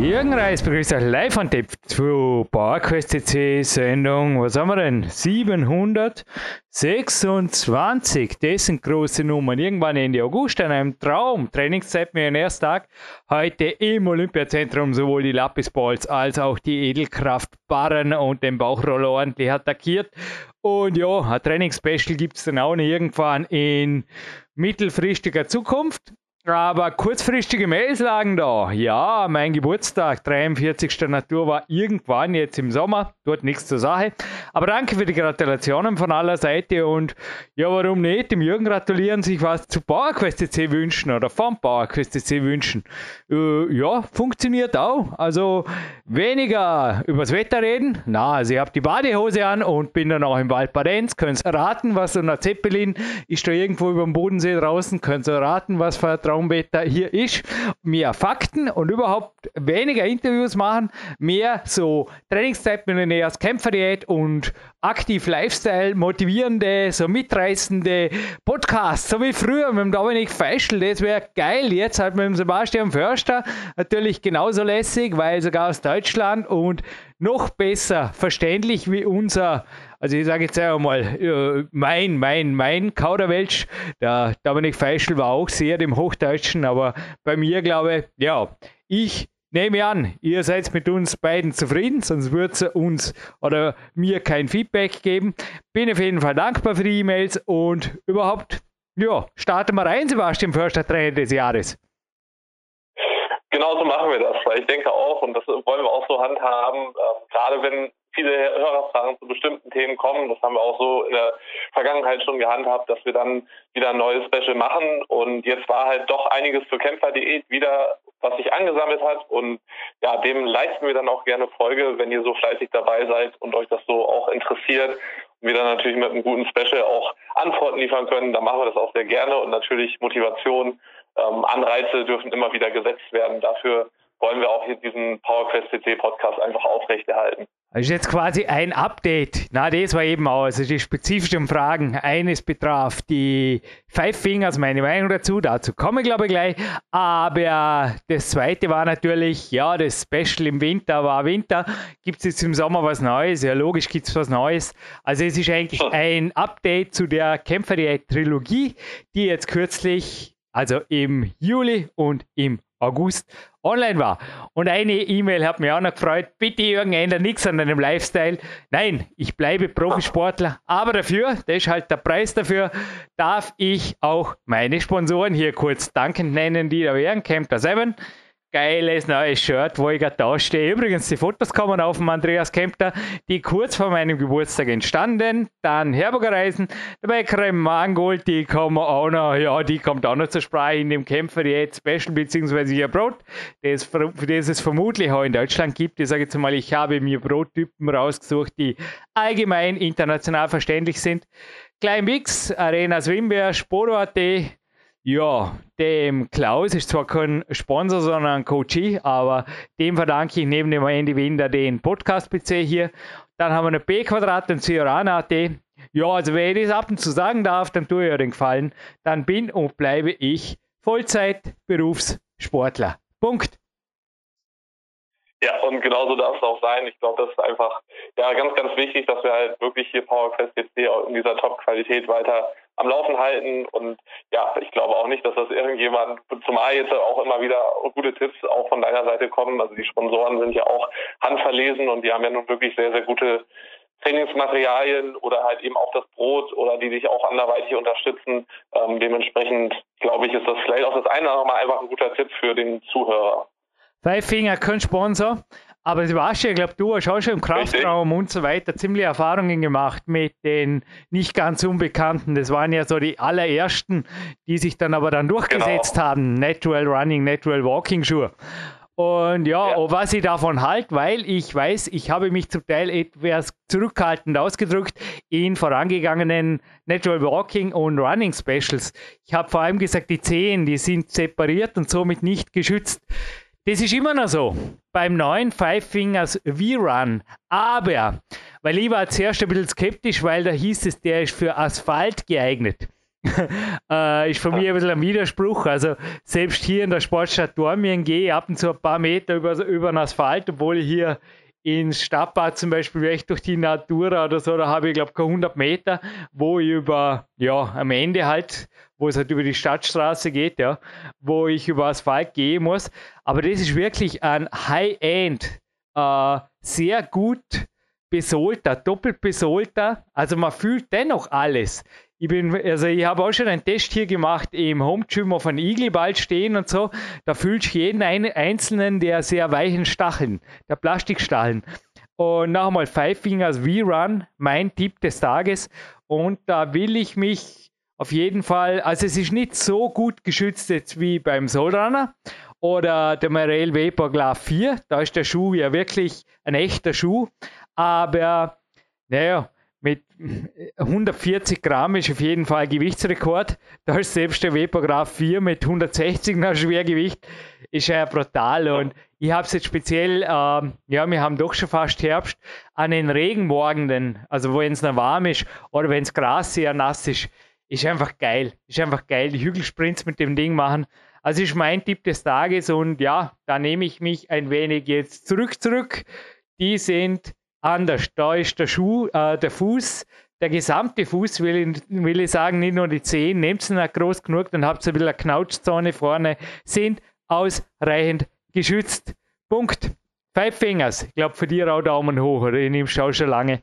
Jürgen Reis begrüßt euch live an Tipp zu PowerQuest CC Sendung. Was haben wir denn? 726. Das sind große Nummern. Irgendwann Ende August an einem Traum. Trainingszeit mir den ersten Tag. Heute im Olympiazentrum sowohl die Lapisballs als auch die Edelkraftbarren und den Bauchroller ordentlich attackiert. Und ja, ein Trainingsspecial gibt es dann auch irgendwann in mittelfristiger Zukunft. Aber kurzfristige Mails lagen da. Ja, mein Geburtstag, 43. Natur, war irgendwann jetzt im Sommer. Dort nichts zur Sache. Aber danke für die Gratulationen von aller Seite. Und ja, warum nicht? Dem Jürgen gratulieren, sich was zu PowerQuest C wünschen oder vom PowerQuest C wünschen. Äh, ja, funktioniert auch. Also weniger übers Wetter reden. Na, also ich habe die Badehose an und bin dann auch im Wald Badenz. Könnt raten, was so ein Zeppelin ist da irgendwo über dem Bodensee draußen. Könnt raten, was für ein Traumwetter hier ist. Mehr Fakten und überhaupt weniger Interviews machen, mehr so Trainingszeit mit einer Kämpferdiät und aktiv Lifestyle, motivierende, so mitreißende Podcasts, so wie früher mit dem Dominik Feischl, das wäre geil. Jetzt halt mit dem Sebastian Förster natürlich genauso lässig, weil sogar aus Deutschland und noch besser verständlich wie unser, also ich sage jetzt einmal, äh, mein, mein, mein Kauderwelsch, der Dominik Feischl war auch sehr dem Hochdeutschen, aber bei mir glaube ich, ja, ich nehme an, ihr seid mit uns beiden zufrieden, sonst würde es uns oder mir kein Feedback geben. Bin auf jeden Fall dankbar für die E-Mails und überhaupt, ja, starten wir rein, Sebastian Förster, Trainer des Jahres. Genau so machen wir das, weil ich denke auch, und das wollen wir auch so handhaben, äh, gerade wenn viele Hörerfragen zu bestimmten Themen kommen, das haben wir auch so in der Vergangenheit schon gehandhabt, dass wir dann wieder ein neues Special machen. Und jetzt war halt doch einiges zur Kämpferdiät wieder, was sich angesammelt hat. Und ja, dem leisten wir dann auch gerne Folge, wenn ihr so fleißig dabei seid und euch das so auch interessiert. Und wir dann natürlich mit einem guten Special auch Antworten liefern können, dann machen wir das auch sehr gerne. Und natürlich Motivation ähm, Anreize dürfen immer wieder gesetzt werden. Dafür wollen wir auch hier diesen PowerQuest CC Podcast einfach aufrechterhalten. Das ist jetzt quasi ein Update. Na, das war eben auch, also die spezifischen Fragen. Eines betraf die Five Fingers, meine Meinung dazu, dazu komme ich glaube ich gleich. Aber das zweite war natürlich, ja, das Special im Winter war Winter. Gibt es jetzt im Sommer was Neues? Ja, logisch gibt es was Neues. Also es ist eigentlich ein Update zu der Kämpferdiät-Trilogie, die jetzt kürzlich also im Juli und im August online war. Und eine E-Mail hat mich auch noch gefreut. Bitte Jürgen, ändere nichts an deinem Lifestyle. Nein, ich bleibe Profisportler, aber dafür, das ist halt der Preis dafür, darf ich auch meine Sponsoren hier kurz dankend nennen, die da wären. Camper 7, geiles neues Shirt, wo ich gerade da stehe. Übrigens, die Fotos kommen auf dem Andreas Kempter, die kurz vor meinem Geburtstag entstanden. Dann Herburger Reisen, dabei Creme Mangold, die kommen auch noch, ja, die kommt auch noch zur Sprache in dem Kämpfer jetzt Special, beziehungsweise ihr Brot, das, das es vermutlich auch in Deutschland gibt. Ich sage jetzt mal, ich habe mir Brottypen rausgesucht, die allgemein international verständlich sind. Klein Mix, Arena Swimwear, Sporo.at, ja, dem Klaus ist zwar kein Sponsor, sondern ein Coachie, aber dem verdanke ich neben dem Andy Winder den Podcast-PC hier. Dann haben wir eine B-Quadrat und Ciorana.at. Ja, also wenn ich das ab und zu sagen darf, dann tue ich euch den Gefallen. Dann bin und bleibe ich Vollzeit-Berufssportler. Punkt. Ja, und genauso darf es auch sein. Ich glaube, das ist einfach ja ganz, ganz wichtig, dass wir halt wirklich hier PowerQuest jetzt hier in dieser Top-Qualität weiter am Laufen halten. Und ja, ich glaube auch nicht, dass das irgendjemand, zumal jetzt auch immer wieder gute Tipps auch von deiner Seite kommen. Also die Sponsoren sind ja auch handverlesen und die haben ja nun wirklich sehr, sehr gute Trainingsmaterialien oder halt eben auch das Brot oder die dich auch anderweitig unterstützen. Ähm, dementsprechend glaube ich, ist das vielleicht auch das eine oder andere Mal einfach ein guter Tipp für den Zuhörer. Finger kein Sponsor, aber du warst ja, ich glaube, du hast auch schon im Kraftraum und so weiter ziemlich Erfahrungen gemacht mit den nicht ganz Unbekannten. Das waren ja so die allerersten, die sich dann aber dann durchgesetzt genau. haben. Natural Running, Natural Walking Schuhe. Und ja, ja. was ich davon halte, weil ich weiß, ich habe mich zum Teil etwas zurückhaltend ausgedrückt in vorangegangenen Natural Walking und Running Specials. Ich habe vor allem gesagt, die Zehen, die sind separiert und somit nicht geschützt Das ist immer noch so. Beim neuen Five Fingers V-Run. Aber, weil ich war zuerst ein bisschen skeptisch, weil da hieß es, der ist für Asphalt geeignet. äh, ist für mich ein bisschen ein Widerspruch. Also selbst hier in der Sportstadt Dormien gehe ich ab und zu ein paar Meter über, über den Asphalt, obwohl ich hier ins Stadtbad zum Beispiel echt durch die Natura oder so, da habe ich glaube ich 100 Meter, wo ich über, ja, am Ende halt, wo es halt über die Stadtstraße geht, ja, wo ich über Asphalt gehen muss. Aber das ist wirklich ein High-End, äh, sehr gut besolter, doppelt besolter. Also man fühlt dennoch alles. Ich bin, also ich habe auch schon einen Test hier gemacht im Home Gym auf einem Igelball stehen und so. Da fühlst du jeden einzelnen der sehr weichen Stacheln, der Plastikstacheln. Und noch einmal Five Fingers V-Run, mein Tipp des Tages. Und da will ich mich auf jeden Fall, also es ist nicht so gut geschützt jetzt wie beim Soulrunner oder der Marel Vapor Glove 4. Da ist der Schuh ja wirklich ein echter Schuh. Aber naja, 140 Gramm ist auf jeden Fall Gewichtsrekord. Da ist selbst der Vapograph 4 mit 160 nach Schwergewicht. Ist ja brutal. Und ich habe es jetzt speziell, äh, ja, wir haben doch schon fast Herbst, an den Regenmorgenden, also wenn es noch warm ist oder wenn das Gras sehr nass ist, ist einfach geil. Ist einfach geil. Die Hügelsprints mit dem Ding machen. Also ist mein Tipp des Tages und ja, da nehme ich mich ein wenig jetzt zurück, zurück. Die sind anders. Da ist der Schuh, äh, der Fuß, der gesamte Fuß, will ich, will ich sagen, nicht nur die Zehen, nehmt sie nicht groß genug, dann habt ihr ein Knautschzone vorne, sind ausreichend geschützt. Punkt. Five Fingers. Ich glaube, für dich auch Daumen hoch, oder? Ich nehme auch schon lange.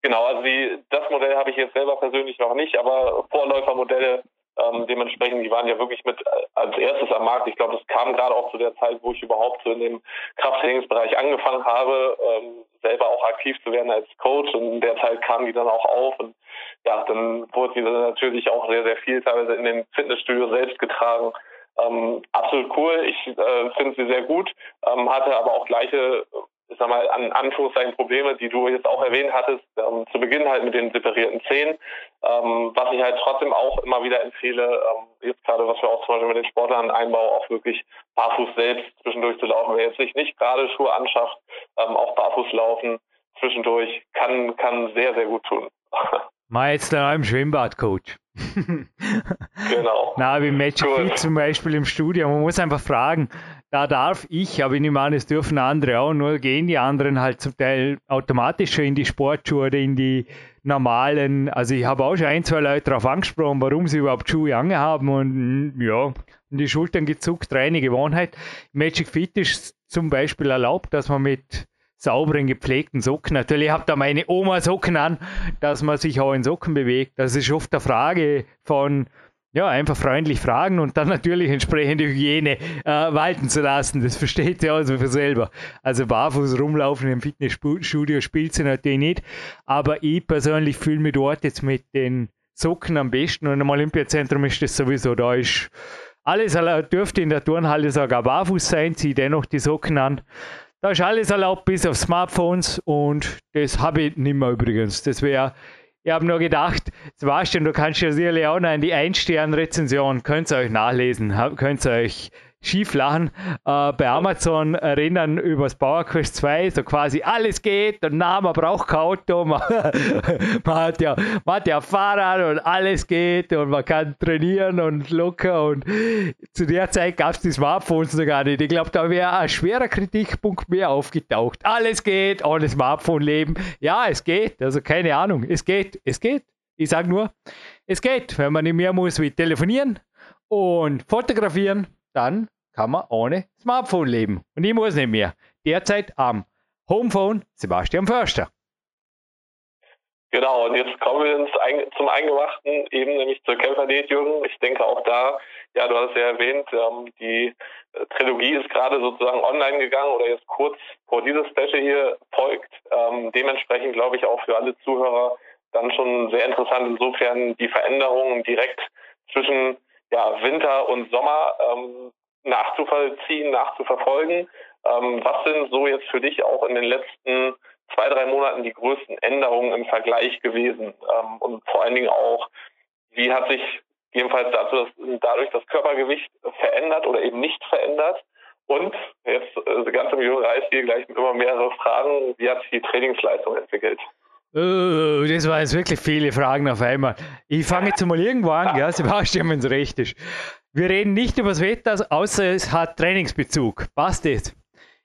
Genau, also die, das Modell habe ich jetzt selber persönlich noch nicht, aber Vorläufermodelle ähm, dementsprechend, die waren ja wirklich mit äh, als erstes am Markt. Ich glaube, das kam gerade auch zu der Zeit, wo ich überhaupt so in dem Krafttrainingsbereich angefangen habe, ähm, selber auch aktiv zu werden als Coach. Und in der Zeit kamen die dann auch auf. Und ja, dann wurde die dann natürlich auch sehr, sehr viel teilweise in den Fitnessstudios selbst getragen. Ähm, absolut cool. Ich äh, finde sie sehr gut, ähm, hatte aber auch gleiche ich sag mal, an Anführungszeichen Probleme, die du jetzt auch erwähnt hattest, ähm, zu Beginn halt mit den separierten Zehen. Ähm, was ich halt trotzdem auch immer wieder empfehle, ähm, jetzt gerade was wir auch zum Beispiel mit den Sportlern einbauen, auch wirklich barfuß selbst zwischendurch zu laufen. Wer jetzt sich nicht gerade Schuhe anschafft, ähm, auch barfuß laufen zwischendurch, kann, kann sehr, sehr gut tun. Mal jetzt da im Schwimmbad, Coach. genau. Na, wie Magic. Fit zum Beispiel im Studio. Man muss einfach fragen, da darf ich, aber ich nehme an, es dürfen andere auch, nur gehen die anderen halt zum Teil automatisch schon in die Sportschuhe oder in die normalen. Also ich habe auch schon ein, zwei Leute darauf angesprochen, warum sie überhaupt Schuhe angehaben und ja, in die Schultern gezuckt, reine Gewohnheit. Magic Fit ist zum Beispiel erlaubt, dass man mit sauberen, gepflegten Socken. Natürlich habt ihr meine Oma Socken an, dass man sich auch in Socken bewegt. Das ist oft eine Frage von ja, einfach freundlich fragen und dann natürlich entsprechende Hygiene äh, walten zu lassen. Das versteht ihr also für selber. Also barfuß rumlaufen im Fitnessstudio spielt sie natürlich nicht. Aber ich persönlich fühle mich dort jetzt mit den Socken am besten und im Olympiazentrum ist das sowieso, da ist alles dürfte in der Turnhalle sogar barfuß sein, ziehe dennoch die Socken an. Da ist alles erlaubt, bis auf Smartphones und das habe ich nicht mehr übrigens. Das wäre ich habe nur gedacht, Sebastian, du kannst ja sicherlich auch noch in die Ein-Stern-Rezension, könnt ihr euch nachlesen, könnt ihr euch schief lachen. Äh, bei Amazon erinnern über das Power Quest 2, so quasi alles geht und na, man braucht kein Auto, man, man, hat ja, man hat ja Fahrrad und alles geht und man kann trainieren und locker und zu der Zeit gab es die Smartphones noch gar nicht. Ich glaube, da wäre ein schwerer Kritikpunkt mehr aufgetaucht. Alles geht ohne Smartphone leben. Ja, es geht, also keine Ahnung, es geht, es geht. Ich sage nur, es geht, wenn man nicht mehr muss wie telefonieren und fotografieren dann kann man ohne Smartphone leben. Und ich muss nicht mehr. Derzeit am Homephone Sebastian Förster. Genau, und jetzt kommen wir ins, zum Eingemachten, eben nämlich zur Kämpferdiät, Jürgen. Ich denke auch da, ja, du hast ja erwähnt, ähm, die äh, Trilogie ist gerade sozusagen online gegangen oder jetzt kurz vor dieses Special hier folgt. Ähm, dementsprechend glaube ich auch für alle Zuhörer dann schon sehr interessant, insofern die Veränderungen direkt zwischen ja, Winter und Sommer ähm, nachzuvollziehen, nachzuverfolgen. Ähm, was sind so jetzt für dich auch in den letzten zwei, drei Monaten die größten Änderungen im Vergleich gewesen? Ähm, und vor allen Dingen auch, wie hat sich jedenfalls dazu, dass dadurch das Körpergewicht verändert oder eben nicht verändert. Und jetzt äh, ganz im jungen Reis hier gleich immer mehrere Fragen. Wie hat sich die Trainingsleistung entwickelt? Uh, das waren jetzt wirklich viele Fragen auf einmal. Ich fange jetzt mal irgendwo an, gell, Sebastian, wenn es recht ist. Wir reden nicht über das Wetter, außer es hat Trainingsbezug. Passt das?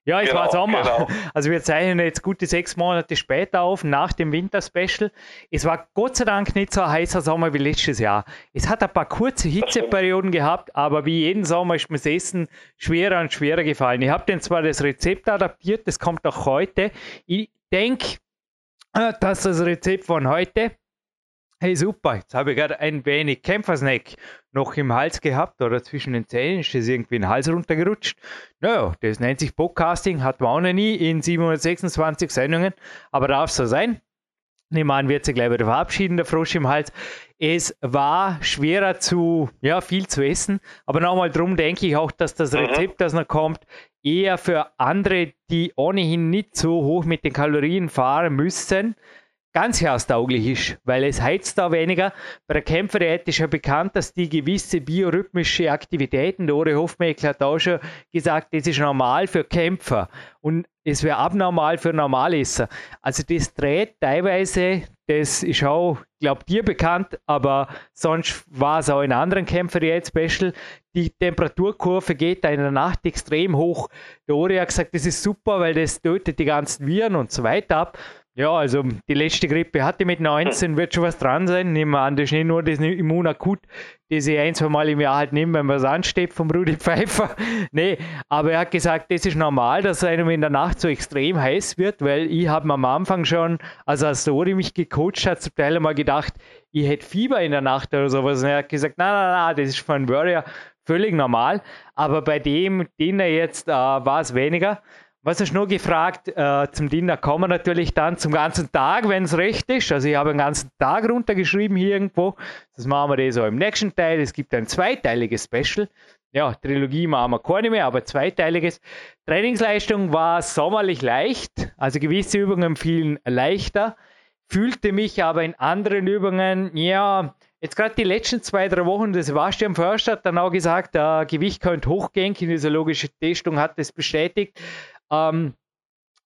Ja, es genau, war Sommer. Genau. Also wir zeichnen jetzt gute sechs Monate später auf, nach dem Winterspecial. Es war Gott sei Dank nicht so ein heißer Sommer wie letztes Jahr. Es hat ein paar kurze Hitzeperioden gehabt, aber wie jeden Sommer ist mir das Essen schwerer und schwerer gefallen. Ich habe dann zwar das Rezept adaptiert, das kommt auch heute. Ich denke, äh, dass das Rezept von heute Hey super, jetzt habe ich gerade ein wenig Kämpfersnack noch im Hals gehabt oder zwischen den Zähnen, ist das irgendwie in den Hals runtergerutscht. Naja, das nennt sich Podcasting, hat man auch noch nie in 726 Sendungen, aber darf so sein. Nehmen wird sich gleich wieder verabschieden, der Frosch im Hals. Es war schwerer zu, ja, viel zu essen, aber nochmal drum denke ich auch, dass das mhm. Rezept, das noch kommt, eher für andere, die ohnehin nicht so hoch mit den Kalorien fahren müssen, ganz herztauglich ist, weil es heizt da weniger. Bei der Kämpferdiät ist ja bekannt, dass die gewisse biorhythmische Aktivitäten, der Ore Hofmeckler hat auch schon gesagt, das ist normal für Kämpfer und es wäre abnormal für Normalesser. Also das dreht teilweise, das ist auch, glaube dir bekannt, aber sonst war es auch in anderen Kämpferdiät-Special, die Temperaturkurve geht da in der Nacht extrem hoch. Der Ori hat gesagt, das ist super, weil das tötet die ganzen Viren und so weiter ab. Ja, also die letzte Grippe hatte mit 19, wird schon was dran sein. Nehmen wir an, das ist nicht nur das Immunakut, das ich ein, zwei Mal im Jahr halt nehme, wenn man es ansteht vom Rudi Pfeiffer. nee, aber er hat gesagt, das ist normal, dass einem in der Nacht so extrem heiß wird, weil ich habe am Anfang schon, also als Sori mich gecoacht hat, zum Teil einmal gedacht, ich hätte Fieber in der Nacht oder sowas. Und er hat gesagt, nein, nein, nein, das ist für einen Warrior völlig normal. Aber bei dem Dinner jetzt äh, war es weniger. Was hast du nur gefragt? Äh, zum Dinner kommen wir natürlich dann zum ganzen Tag, wenn es recht ist. Also ich habe einen ganzen Tag runtergeschrieben hier irgendwo. Das machen wir so im nächsten Teil. Es gibt ein zweiteiliges Special. Ja, Trilogie machen wir keine mehr, aber zweiteiliges. Trainingsleistung war sommerlich leicht. Also gewisse Übungen fielen leichter. Fühlte mich aber in anderen Übungen, ja, Jetzt gerade die letzten zwei, drei Wochen, der Sebastian Förster hat dann auch gesagt, äh, Gewicht könnte hochgehen, kinesiologische Testung hat das bestätigt. Ähm,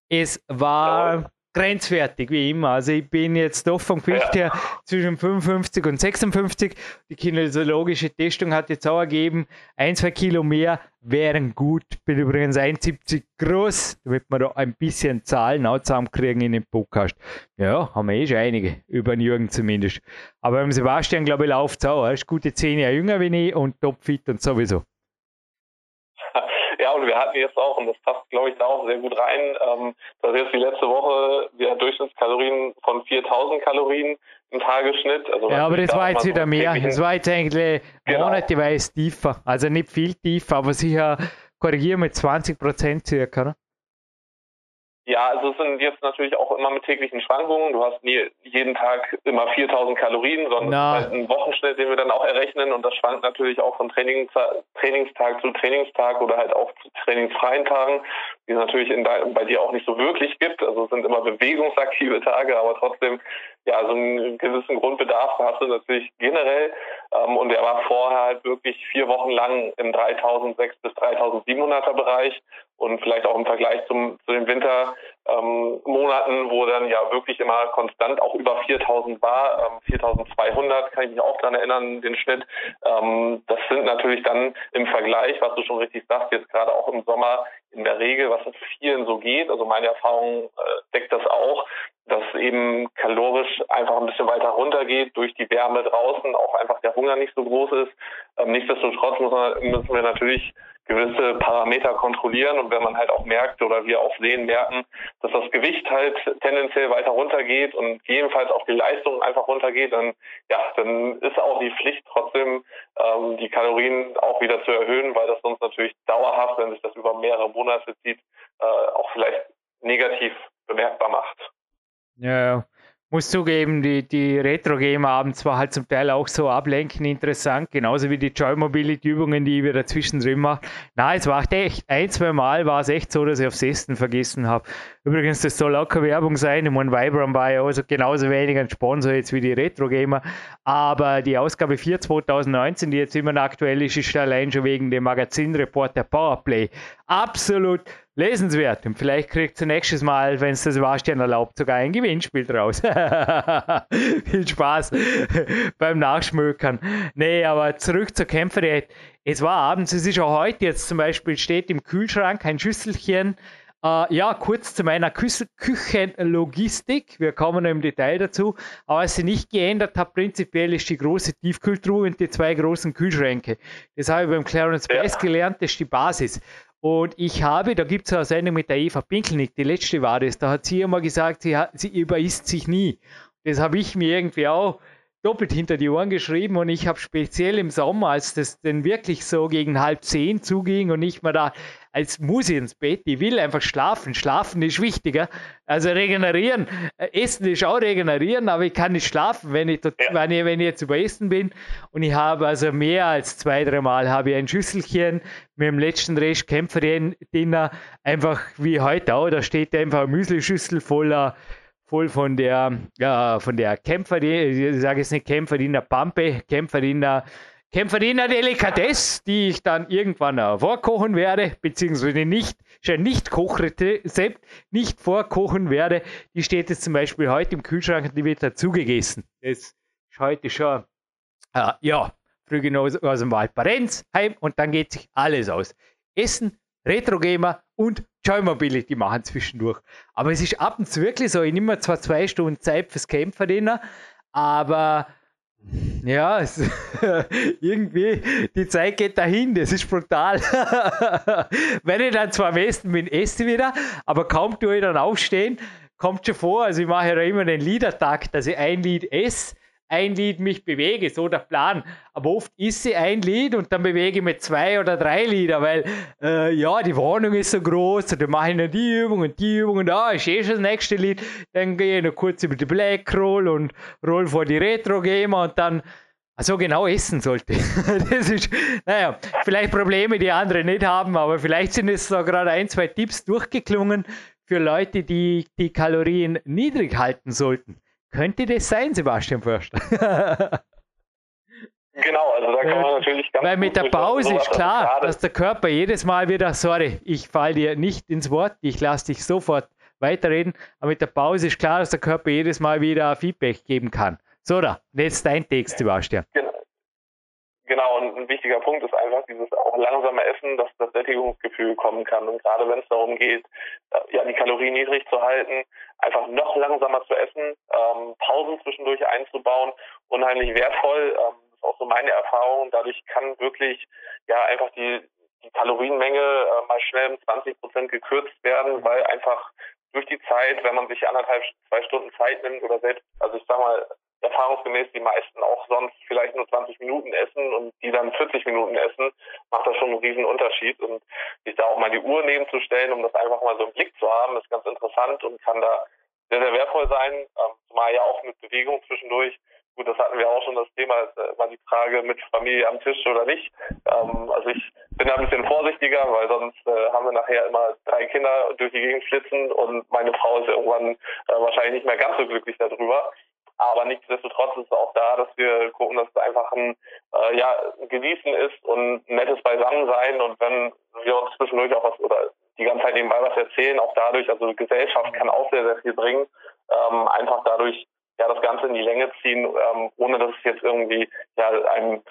es war ja. grenzwertig, wie immer. Also ich bin jetzt doch vom Gewicht ja. her zwischen 55 und 56. Die kinesiologische Testung hat jetzt auch ergeben, ein, zwei Kilo mehr wären gut. Bin übrigens 1,70 groß, damit wir da ein bisschen Zahlen auch zusammenkriegen in den Podcast. Ja, haben wir eh schon einige, über den Jürgen zumindest. Aber beim Sebastian, glaube ich, läuft es auch. Er ist gute zehn Jahre jünger wie ich und topfit und sowieso. Wir hatten jetzt auch, und das passt, glaube ich, da auch sehr gut rein, ähm, dass jetzt die letzte Woche wir Durchschnittskalorien von 4000 Kalorien im Tagesschnitt. Also ja, aber das war jetzt wieder mehr. Das war jetzt eigentlich genau. monateweise tiefer. Also nicht viel tiefer, aber sicher korrigieren mit 20 Prozent circa. Ne? Ja, also es sind jetzt natürlich auch immer mit täglichen Schwankungen. Du hast nie, jeden Tag immer 4000 Kalorien, sondern ist halt ein Wochenschnitt, den wir dann auch errechnen und das schwankt natürlich auch von Trainings, Trainingstag zu Trainingstag oder halt auch zu trainingsfreien Tagen, die es natürlich in, bei dir auch nicht so wirklich gibt. Also es sind immer bewegungsaktive Tage, aber trotzdem ja, so einen gewissen Grundbedarf hast du natürlich generell. Ähm, und der war vorher halt wirklich vier Wochen lang im 3006 bis 3700er Bereich und vielleicht auch im Vergleich zum, zu den Wintermonaten, ähm, wo dann ja wirklich immer konstant auch über 4000 war, ähm, 4200 kann ich mich auch dran erinnern, den Schnitt. Ähm, das sind natürlich dann im Vergleich, was du schon richtig sagst, jetzt gerade auch im Sommer in der Regel, was in vielen so geht, also meine Erfahrung äh, deckt das auch, dass eben kalorisch einfach ein bisschen weiter runtergeht durch die Wärme draußen, auch einfach der Hunger nicht so groß ist. Ähm, nichtsdestotrotz müssen wir natürlich gewisse Parameter kontrollieren und wenn man halt auch merkt oder wir auch sehen, merken, dass das Gewicht halt tendenziell weiter runtergeht und jedenfalls auch die Leistung einfach runtergeht, dann ja, dann ist auch die Pflicht trotzdem ähm, die Kalorien auch wieder zu erhöhen, weil das sonst natürlich dauerhaft, wenn sich das über mehrere Monate zieht, äh, auch vielleicht negativ bemerkbar macht. Ja, muss zugeben, die, die Retro-Gamer abends war halt zum Teil auch so ablenken interessant, genauso wie die Joy Mobility-Übungen, die ich wieder zwischendrin mache. Na, es war echt, ein, zwei Mal war es echt so, dass ich aufs Essen vergessen habe. Übrigens, das soll auch keine Werbung sein. Ich meine, Vibram war ja also genauso wenig ein Sponsor jetzt wie die Retro-Gamer. Aber die Ausgabe 4 2019, die jetzt immer noch aktuell ist, ist allein schon wegen dem Magazinreport der Powerplay absolut lesenswert. Und vielleicht kriegt ihr nächstes Mal, wenn es das Sebastian erlaubt, sogar ein Gewinnspiel draus. Viel Spaß beim Nachschmökern. Nee, aber zurück zur Kämpferdiät. Es war abends, es ist auch heute jetzt zum Beispiel, steht im Kühlschrank ein Schüsselchen. Uh, ja, kurz zu meiner Kü Küchenlogistik. Wir kommen im Detail dazu. Aber was sie nicht geändert hat, prinzipiell ist die große Tiefkühltruhe und die zwei großen Kühlschränke. Das habe ich beim Clarence ja. Best gelernt, das ist die Basis. Und ich habe, da gibt es eine Sendung mit der Eva Pinkelnick, die letzte war das, da hat sie immer gesagt, sie, hat, sie überisst sich nie. Das habe ich mir irgendwie auch doppelt hinter die Ohren geschrieben und ich habe speziell im Sommer, als das denn wirklich so gegen halb zehn zuging und ich mir da, als muss ich ins Bett, ich will einfach schlafen. Schlafen ist wichtiger. Also regenerieren, äh, Essen ist auch regenerieren, aber ich kann nicht schlafen, wenn ich, dort, wenn ich, wenn ich jetzt über Essen bin. Und ich habe also mehr als zwei, drei Mal habe ich ein Schüsselchen mit dem letzten Rest Kämpferin-Dinner, einfach wie heute auch, da steht einfach eine Müslischüssel voller voll von der, ja, von der Kämpferin, ich sage jetzt nicht Kämpferin der Pampe, Kämpferin der, Delikatesse, die ich dann irgendwann vorkochen werde, beziehungsweise nicht, schon nicht Kochrezept, nicht vorkochen werde. Die steht jetzt zum Beispiel heute im Kühlschrank die wird dazu gegessen. Das ist heute schon, äh, ja, früh genug aus dem Wald Parenz heim und dann geht sich alles aus. Essen, Retro-Gamer und Joy Mobility machen zwischendurch. Aber es ist ab und zu wirklich so, ich nehme zwar zwei Stunden Zeit fürs Kämpferdienner, aber ja, es, irgendwie, die Zeit geht dahin, das ist brutal. Wenn ich dann zwar am Essen bin, esse ich wieder, aber kaum tue ich dann aufstehen, kommt schon vor, also ich mache ja immer den Liedertag, dass ich ein Lied esse ein Lied mich bewege, so der Plan. Aber oft ist sie ein Lied und dann bewege ich mir zwei oder drei Lieder, weil äh, ja, die Wohnung ist so groß und dann mache ich noch die Übung und die Übung und da ah, ist eh schon das nächste Lied. Dann gehe ich noch kurz über die Black Roll und roll vor die Retro Gamer und dann also genau essen sollte. das ist, naja, vielleicht Probleme, die andere nicht haben, aber vielleicht sind es so gerade ein, zwei Tipps durchgeklungen für Leute, die die Kalorien niedrig halten sollten. Könnte das sein, Sebastian Förster? Genau, also da kann man natürlich ganz Weil mit der Pause ist klar, dass der Körper jedes Mal wieder, sorry, ich falle dir nicht ins Wort, ich lasse dich sofort weiterreden, aber mit der Pause ist klar, dass der Körper jedes Mal wieder Feedback geben kann. So, da, jetzt dein Text, Sebastian. Genau. Genau, und ein wichtiger Punkt ist einfach dieses auch langsame Essen, dass das Sättigungsgefühl kommen kann. Und gerade wenn es darum geht, äh, ja, die Kalorien niedrig zu halten, einfach noch langsamer zu essen, ähm, Pausen zwischendurch einzubauen, unheimlich wertvoll. Ähm, ist auch so meine Erfahrung. Dadurch kann wirklich ja einfach die, die Kalorienmenge äh, mal schnell um 20 Prozent gekürzt werden, weil einfach durch die Zeit, wenn man sich anderthalb, zwei Stunden Zeit nimmt oder selbst, also ich sag mal, erfahrungsgemäß die meisten auch sonst vielleicht nur 20 Minuten essen und die dann 40 Minuten essen, macht das schon einen riesen Unterschied. Und sich da auch mal die Uhr nebenzustellen, um das einfach mal so im Blick zu haben, ist ganz interessant und kann da sehr, sehr wertvoll sein, ähm, zumal ja auch mit Bewegung zwischendurch. Gut, das hatten wir auch schon das Thema, äh, war die Frage mit Familie am Tisch oder nicht. Ähm, also ich bin da ein bisschen vorsichtiger, weil sonst äh, haben wir nachher immer drei Kinder durch die Gegend flitzen und meine Frau ist irgendwann äh, wahrscheinlich nicht mehr ganz so glücklich darüber. Aber nichtsdestotrotz ist es auch da, dass wir gucken, dass es einfach ein äh, ja, Genießen ist und nettes Beisammensein. Und wenn wir uns zwischendurch auch was oder die ganze Zeit nebenbei was erzählen, auch dadurch, also Gesellschaft kann auch sehr, sehr viel bringen. Ähm, einfach dadurch ja das Ganze in die Länge ziehen, ähm, ohne dass es jetzt irgendwie ja einem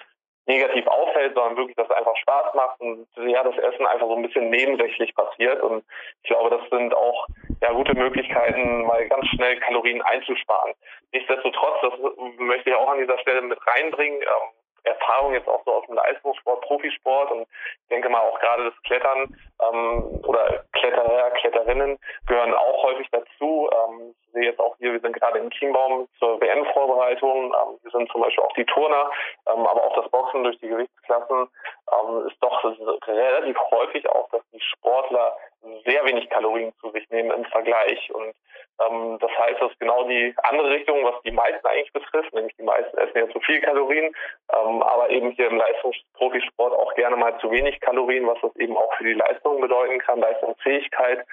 negativ auffällt, sondern wirklich, dass es einfach Spaß macht und ja, das Essen einfach so ein bisschen nebensächlich passiert. Und ich glaube, das sind auch ja gute Möglichkeiten, mal ganz schnell Kalorien einzusparen. Nichtsdestotrotz, das möchte ich auch an dieser Stelle mit reinbringen, ähm, Erfahrung jetzt auch so aus dem Leistungssport, Profisport und ich denke mal auch gerade das Klettern ähm, oder Kletterer, Kletterinnen gehören auch häufig dazu. Ähm, ich sehe jetzt auch hier, wir sind gerade im Teambaum zur WM-Vorbereitung. Ähm, wir sind zum Beispiel auch die Turner, ähm, aber auch das Boxen durch die Gewichtsklassen ähm, ist doch relativ häufig auch, dass die Sportler sehr wenig Kalorien zu sich nehmen im Vergleich. Und ähm, das heißt, das genau die andere Richtung, was die meisten eigentlich betrifft, nämlich die meisten essen ja zu viel Kalorien, ähm, aber eben hier im Leistungsprofisport auch gerne mal zu wenig Kalorien, was das eben auch für die Leistung bedeuten kann, Leistungsfähigkeit.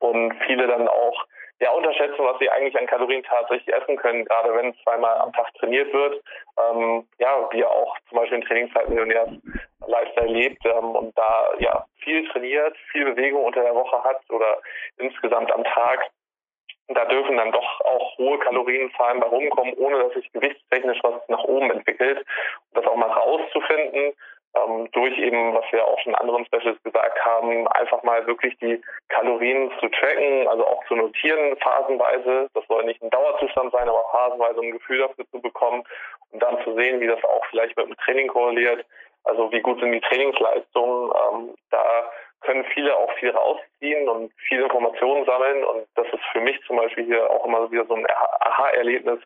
Und viele dann auch ja, unterschätzen, was sie eigentlich an Kalorien tatsächlich essen können, gerade wenn zweimal am Tag trainiert wird. Ähm, ja, wie auch zum Beispiel in Trainingszeiten Millionärs Lifestyle lebt ähm, und da ja viel trainiert, viel Bewegung unter der Woche hat oder insgesamt am Tag. Da dürfen dann doch auch hohe Kalorienzahlen bei rumkommen, ohne dass sich gewichtstechnisch was nach oben entwickelt. Und das auch mal rauszufinden, ähm, durch eben, was wir auch schon in anderen Specials gesagt haben, einfach mal wirklich die Kalorien zu tracken, also auch zu notieren phasenweise. Das soll nicht ein Dauerzustand sein, aber phasenweise ein Gefühl dafür zu bekommen und dann zu sehen, wie das auch vielleicht mit dem Training korreliert. Also wie gut sind die Trainingsleistungen. Ähm, da können viele auch viel rausziehen und viele Informationen sammeln. Und das ist für mich zum Beispiel hier auch immer wieder so ein Aha-Erlebnis,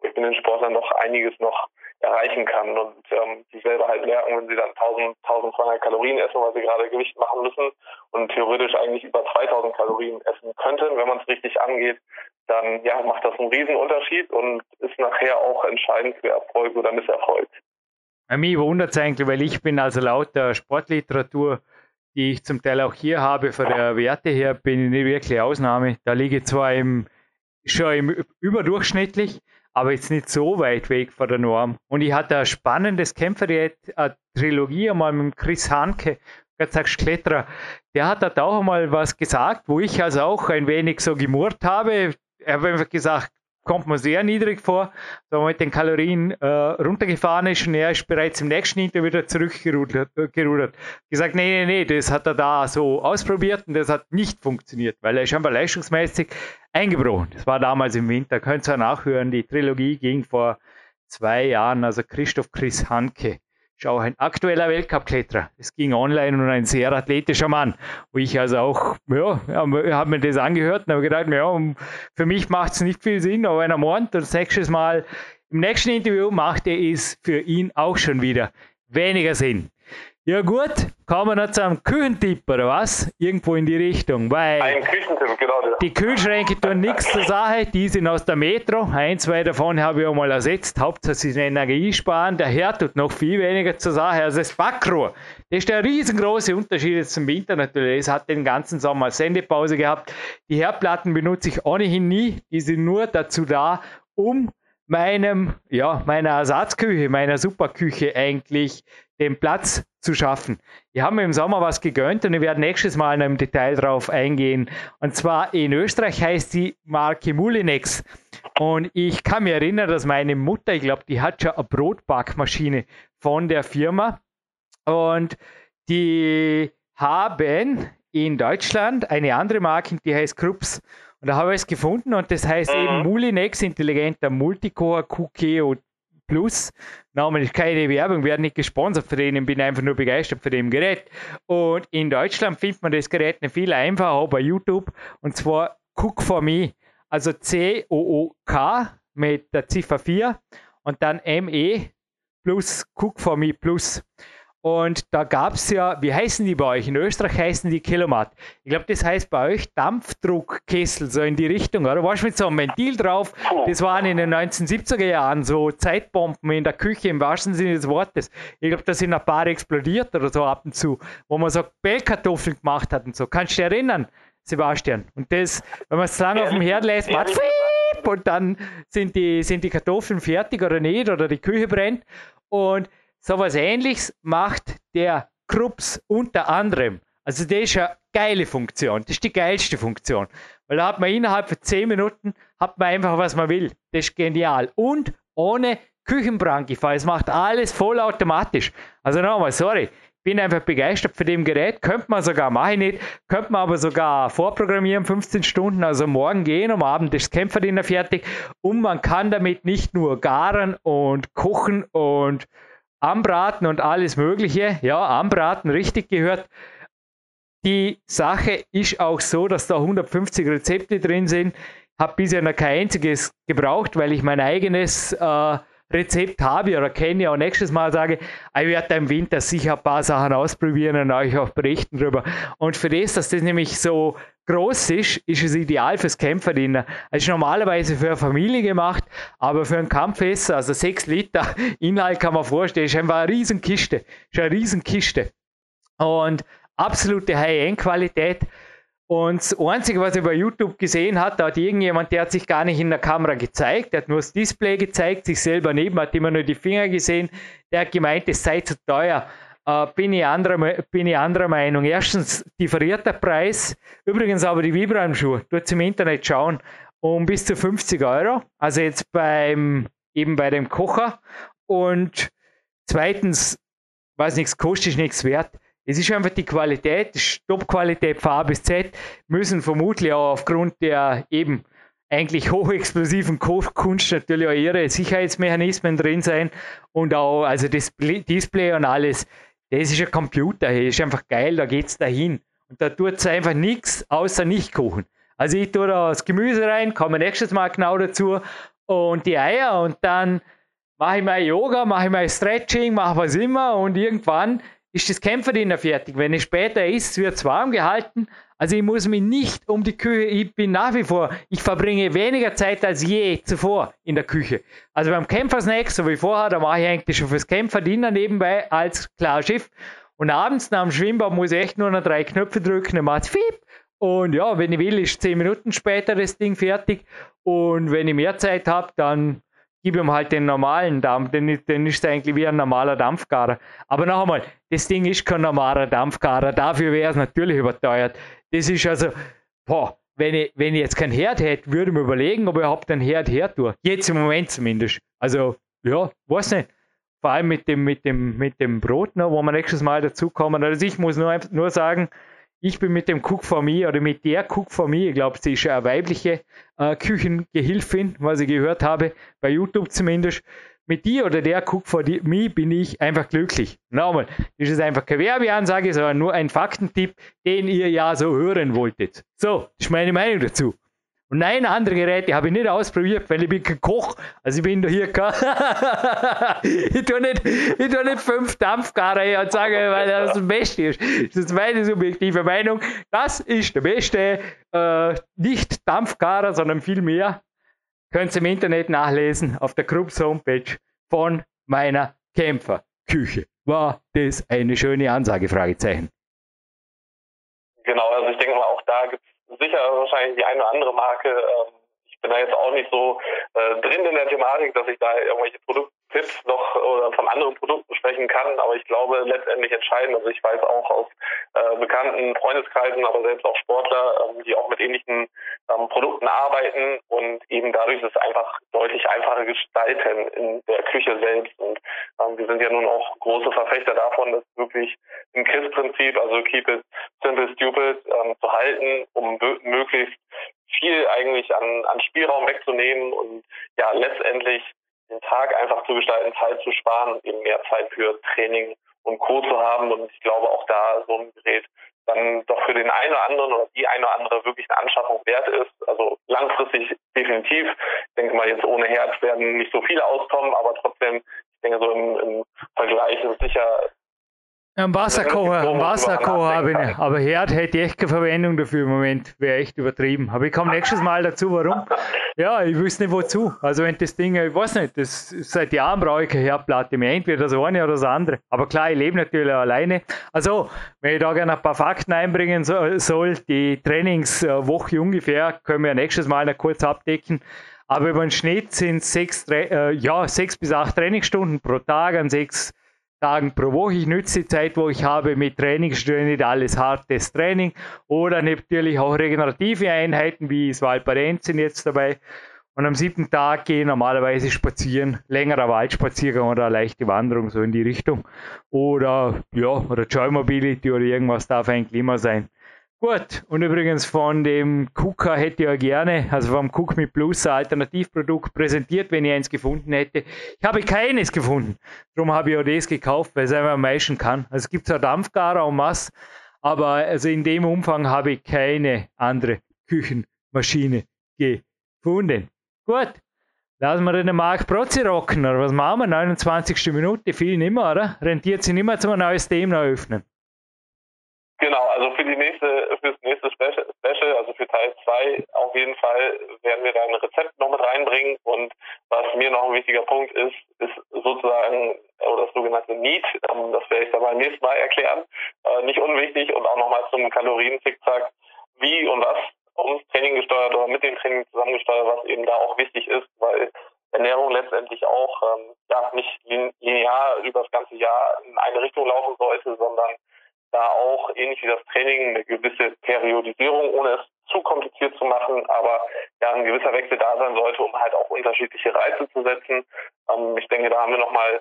wo ich mit den Sportlern noch einiges noch erreichen kann und ähm, die selber halt merken, wenn sie dann 1000, 1200 Kalorien essen, weil sie gerade Gewicht machen müssen und theoretisch eigentlich über 2000 Kalorien essen könnten, wenn man es richtig angeht, dann ja, macht das einen riesen Unterschied und ist nachher auch entscheidend für Erfolg oder Misserfolg. Mich wundert es eigentlich, weil ich bin also laut der Sportliteratur, die ich zum Teil auch hier habe, von der Werte her, bin ich nicht wirklich Ausnahme. Da liege ich zwar im, schon im überdurchschnittlich, aber jetzt nicht so weit weg von der Norm. Und ich hatte ein spannendes Kämpferdiät, eine Trilogie einmal mit Chris Hanke, sagst Kletterer, der hat da auch einmal was gesagt, wo ich also auch ein wenig so gemurrt habe. Er hat einfach gesagt, kommt mir sehr niedrig vor, da man mit den Kalorien äh, runtergefahren ist und er ist bereits im nächsten Interview wieder zurückgerudert. Äh, Gesagt, nee, nee, nee, das hat er da so ausprobiert und das hat nicht funktioniert, weil er ist einfach leistungsmäßig eingebrochen. Das war damals im Winter, könnt ihr nachhören, die Trilogie ging vor zwei Jahren, also Christoph Chris Hanke ist auch ein aktueller Weltcup-Kletterer. Es ging online und ein sehr athletischer Mann. Wo ich also auch, ja, habe mir das angehört und habe gedacht, ja, für mich macht es nicht viel Sinn, aber wenn er mornt und das nächste Mal im nächsten Interview macht er es für ihn auch schon wieder weniger Sinn. Ja gut, kommen wir noch zu einem Küchentipp oder was? Irgendwo in die Richtung. Weil Ein Küchentipp, genau. Die Kühlschränke tun nichts zur Sache, die sind aus der Metro. Ein, zwei davon habe ich auch mal ersetzt. Hauptsache sie sind Energiesparen. Der Herd tut noch viel weniger zur Sache als das Backrohr. Das ist der riesengroße Unterschied jetzt zum Winter natürlich. Es hat den ganzen Sommer Sendepause gehabt. Die Herdplatten benutze ich ohnehin nie. Die sind nur dazu da, um meinem, ja, meiner Ersatzküche, meiner Superküche eigentlich den Platz zu schaffen. Ich habe mir im Sommer was gegönnt und ich werde nächstes Mal in einem Detail drauf eingehen. Und zwar in Österreich heißt die Marke Mulinex. Und ich kann mich erinnern, dass meine Mutter, ich glaube, die hat schon eine Brotbackmaschine von der Firma. Und die haben in Deutschland eine andere Marke, die heißt Krups. Und da habe ich es gefunden und das heißt mhm. eben Mulinex intelligenter Multicore QKO Plus. Namen ist keine Werbung, werde nicht gesponsert für den, bin einfach nur begeistert für dem Gerät. Und in Deutschland findet man das Gerät nicht viel einfacher, bei YouTube. Und zwar Cook for Me. Also C-O-O-K mit der Ziffer 4 und dann M-E plus Cook for Me plus. Und da gab es ja, wie heißen die bei euch? In Österreich heißen die Kilomat. Ich glaube, das heißt bei euch Dampfdruckkessel, so in die Richtung, oder? Warst mit so einem Ventil drauf? Das waren in den 1970er Jahren so Zeitbomben in der Küche, im wahrsten Sinne des Wortes. Ich glaube, da sind ein paar explodiert oder so ab und zu, wo man so Bellkartoffeln gemacht hat und so. Kannst du dich erinnern, Sebastian? Und das, wenn man es lange auf dem Herd lässt, macht und dann sind die, sind die Kartoffeln fertig oder nicht, oder die Küche brennt. Und so was ähnliches macht der Krups unter anderem. Also das ist eine geile Funktion. Das ist die geilste Funktion. Weil da hat man innerhalb von 10 Minuten hat man einfach, was man will. Das ist genial. Und ohne Küchenbrandgefahr. Es macht alles vollautomatisch. Also nochmal, sorry. Bin einfach begeistert für dem Gerät. Könnte man sogar, mache ich nicht, könnte man aber sogar vorprogrammieren, 15 Stunden, also morgen gehen, am Abend ist das Kämpferdiener fertig. Und man kann damit nicht nur garen und kochen und Anbraten und alles Mögliche. Ja, Anbraten, richtig gehört. Die Sache ist auch so, dass da 150 Rezepte drin sind. Habe bisher noch kein einziges gebraucht, weil ich mein eigenes äh, Rezept habe oder kenne und nächstes Mal sage, ich werde im Winter sicher ein paar Sachen ausprobieren und euch auch berichten darüber. Und für das, dass das nämlich so groß ist, ist es ideal fürs Kämpferdiener. Es ist normalerweise für eine Familie gemacht, aber für ein Kampfesser, also 6 Liter Inhalt kann man vorstellen, ist einfach eine Riesenkiste. Ist eine Riesenkiste. Und absolute High-End-Qualität. Und das Einzige, was ich bei YouTube gesehen habe, da hat irgendjemand, der hat sich gar nicht in der Kamera gezeigt, der hat nur das Display gezeigt, sich selber neben, hat immer nur die Finger gesehen, der hat gemeint, es sei zu teuer. Äh, bin, ich anderer, bin ich anderer Meinung. Erstens differierter Preis, übrigens aber die Vibram-Schuhe, dort im Internet schauen, um bis zu 50 Euro, also jetzt beim, eben bei dem Kocher. Und zweitens, was nichts kostet, nichts wert es ist einfach die Qualität, Top-Qualität von A bis Z, müssen vermutlich auch aufgrund der eben eigentlich hochexplosiven Kochkunst natürlich auch ihre Sicherheitsmechanismen drin sein und auch also das Display und alles. Das ist ein Computer, das ist einfach geil, da geht es dahin. Und da tut es einfach nichts außer nicht kochen. Also ich tue da das Gemüse rein, komme nächstes Mal genau dazu und die Eier und dann mache ich mein Yoga, mache ich mein Stretching, mache was immer und irgendwann ist das Kämpferdiener fertig. Wenn es später ist, wird es warm gehalten. Also ich muss mich nicht um die Küche, ich bin nach wie vor, ich verbringe weniger Zeit als je zuvor in der Küche. Also beim Kämpfersnack, so wie vorher, da mache ich eigentlich schon fürs Kämpferdiener nebenbei als Klarschiff. Und abends nach dem Schwimmbad muss ich echt nur noch drei Knöpfe drücken, dann macht es fiep. Und ja, wenn ich will, ist zehn Minuten später das Ding fertig. Und wenn ich mehr Zeit habe, dann gib ihm halt den normalen Dampf, dann ist es eigentlich wie ein normaler Dampfgarer. Aber noch einmal, das Ding ist kein normaler Dampfgarer, dafür wäre es natürlich überteuert. Das ist also, boah, wenn ich, wenn ich jetzt keinen Herd hätte, würde ich mir überlegen, ob ich überhaupt einen Herd her tue. Jetzt im Moment zumindest. Also, ja, weiß nicht. Vor allem mit dem, mit dem, mit dem Brot, ne, wo wir nächstes Mal dazukommen. Also ich muss nur, nur sagen, ich bin mit dem Cook for Me oder mit der Cook for Me, ich glaube, sie ist eine weibliche äh, Küchengehilfin, was ich gehört habe, bei YouTube zumindest. Mit die oder der Cook for Me bin ich einfach glücklich. Nochmal, das ist einfach keine Werbeansage, sondern nur ein Faktentipp, den ihr ja so hören wolltet. So, ist meine Meinung dazu. Und nein, andere Geräte habe ich nicht ausprobiert, weil ich bin kein Koch. Also ich bin da hier kein ich tue nicht, ich tue nicht fünf Dampfgarer her und sage, weil das das Beste ist. Das ist meine subjektive Meinung. Das ist der beste, äh, nicht Dampfgarer, sondern viel mehr. Könnt ihr im Internet nachlesen auf der Krups Homepage von meiner Kämpferküche. War das eine schöne Ansage? Fragezeichen. Genau, also ich denke mal, auch da gibt es sicher wahrscheinlich die eine oder andere Marke. Ähm, ich bin da jetzt auch nicht so äh, drin in der Thematik, dass ich da irgendwelche Produkttipps noch von anderen Produkten sprechen kann, aber ich glaube letztendlich entscheidend, also ich weiß auch aus äh, bekannten Freundeskreisen, aber selbst auch Sportler, ähm, die auch mit ähnlichen ähm, Produkten arbeiten und eben dadurch ist es einfach deutlich einfacher gestalten in der Küche selbst. Und ähm, wir sind ja nun auch große Verfechter davon, dass wirklich im KISS-Prinzip, also Keep it simple stupid, ähm, zu halten, um möglichst viel eigentlich an, an Spielraum wegzunehmen und ja letztendlich den Tag einfach zu gestalten, Zeit zu sparen und eben mehr Zeit für Training und Co. zu haben. Und ich glaube auch da so ein Gerät dann doch für den einen oder anderen oder die eine oder andere wirklich eine Anschaffung wert ist. Also langfristig definitiv. Ich denke mal, jetzt ohne Herz werden nicht so viele auskommen, aber trotzdem, ich denke so im, im Vergleich ist sicher ein Wasserkocher, ein Wasserkocher habe ich Aber Herd hätte ich echt keine Verwendung dafür im Moment. Wäre echt übertrieben. Aber ich komme nächstes Mal dazu, warum. Ja, ich wüsste nicht wozu. Also wenn das Ding, ich weiß nicht, das, seit Jahren brauche ich keine Herdplatte mehr. Entweder das eine oder das andere. Aber klar, ich lebe natürlich alleine. Also, wenn ich da gerne ein paar Fakten einbringen soll, die Trainingswoche ungefähr, können wir nächstes Mal noch kurz abdecken. Aber über den Schnitt sind sechs, äh, ja, sechs bis acht Trainingsstunden pro Tag an sechs Tagen pro Woche. Ich nütze die Zeit, wo ich habe mit Trainingsstunden, nicht alles hartes Training oder natürlich auch regenerative Einheiten, wie das Valparenz sind jetzt dabei. Und am siebten Tag gehe ich normalerweise spazieren, längerer Waldspaziergang oder eine leichte Wanderung, so in die Richtung. Oder ja, oder Joy Mobility oder irgendwas darf eigentlich immer sein. Gut, und übrigens von dem KUKA hätte ich ja gerne, also vom Cook mit Plus, ein Alternativprodukt präsentiert, wenn ich eins gefunden hätte. Ich habe keines gefunden. Darum habe ich auch das gekauft, weil es einfach am meisten kann. Also es gibt zwar Dampfgarer und Mass, aber also in dem Umfang habe ich keine andere Küchenmaschine gefunden. Gut, Lassen wir den Marc Prozzi rocken, oder was machen wir? 29. Minute, viel nimmer, oder? Rentiert sich nicht mehr zum neues Thema eröffnen. Genau, also für die nächste, fürs nächste Special, also für Teil 2 auf jeden Fall werden wir da ein Rezept noch mit reinbringen. Und was mir noch ein wichtiger Punkt ist, ist sozusagen oder das sogenannte Need, ähm, das werde ich dann beim nächsten Mal erklären, äh, nicht unwichtig und auch nochmal zum Kalorien-Zickzack, wie und was ums Training gesteuert oder mit dem Training zusammengesteuert, was eben da auch wichtig ist, weil Ernährung letztendlich auch ähm, ja nicht linear über das ganze Jahr in eine Richtung laufen sollte, sondern da auch ähnlich wie das Training eine gewisse Periodisierung, ohne es zu kompliziert zu machen, aber ja ein gewisser Wechsel da sein sollte, um halt auch unterschiedliche Reize zu setzen. Ähm, ich denke, da haben wir nochmal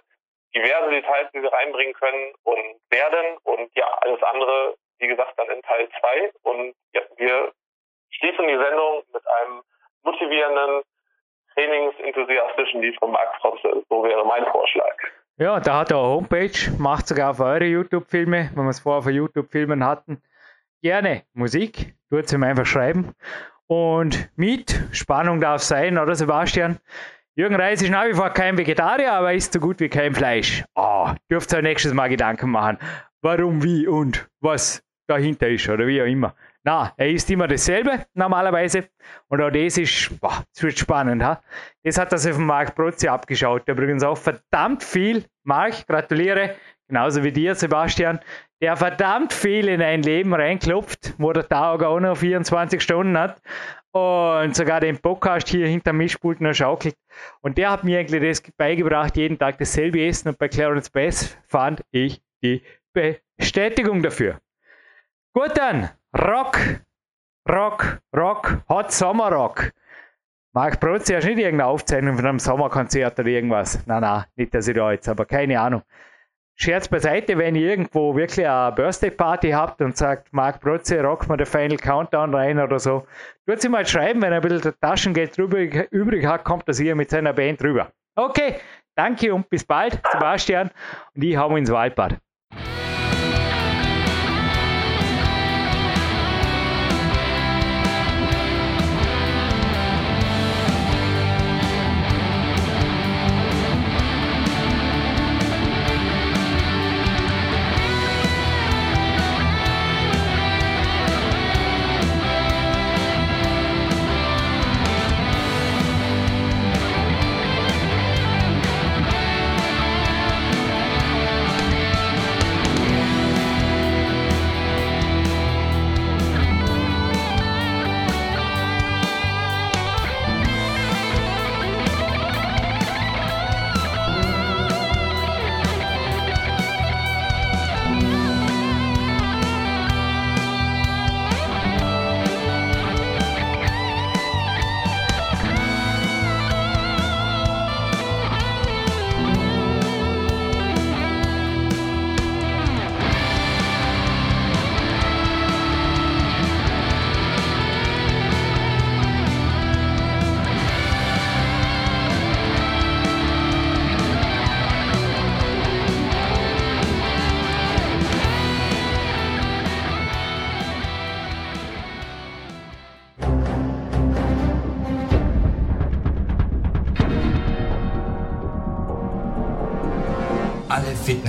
diverse Details, die wir reinbringen können und werden und ja, alles andere, wie gesagt, dann in Teil 2 und ja, wir schließen die Sendung mit einem motivierenden, trainingsenthusiastischen Lied von Marc Frotze. So wäre mein Vorschlag. Ja, da hat er eine Homepage, macht sogar auf eure YouTube-Filme, wenn wir es vorher für YouTube-Filmen hatten. Gerne Musik, tut ihm einfach schreiben. Und mit Spannung darf sein, oder Sebastian? Jürgen Reis ist nach wie vor kein Vegetarier, aber isst so gut wie kein Fleisch. Oh, dürft ihr nächstes Mal Gedanken machen, warum, wie und was dahinter ist oder wie auch immer. Na, er ist immer dasselbe normalerweise. Und auch das ist, boah, das wird spannend. Ha? Das hat sich von Marc Prozzi abgeschaut. Der übrigens auch verdammt viel. Marc, gratuliere. Genauso wie dir, Sebastian. Der verdammt viel in ein Leben reinklopft, wo der Tag auch noch 24 Stunden hat. Und sogar den Podcast hier hinter Mischpult noch schaukelt. Und der hat mir eigentlich das beigebracht, jeden Tag dasselbe essen. Und bei Clarence Bass fand ich die Bestätigung dafür. Gut dann, Rock, Rock, Rock, Hot Summer Rock. Marc Prozzi, hast nicht irgendeine Aufzeichnung von einem Sommerkonzert oder irgendwas? Nein, nein, nicht, dass ich da jetzt, aber keine Ahnung. Scherz beiseite, wenn ihr irgendwo wirklich eine Birthday-Party habt und sagt, Marc Prozzi, rock mal den Final Countdown rein oder so, tut sie mal schreiben, wenn er ein bisschen Taschengeld übrig, übrig hat, kommt das hier mit seiner Band rüber. Okay, danke und bis bald, Sebastian und ich hau ins Waldbad.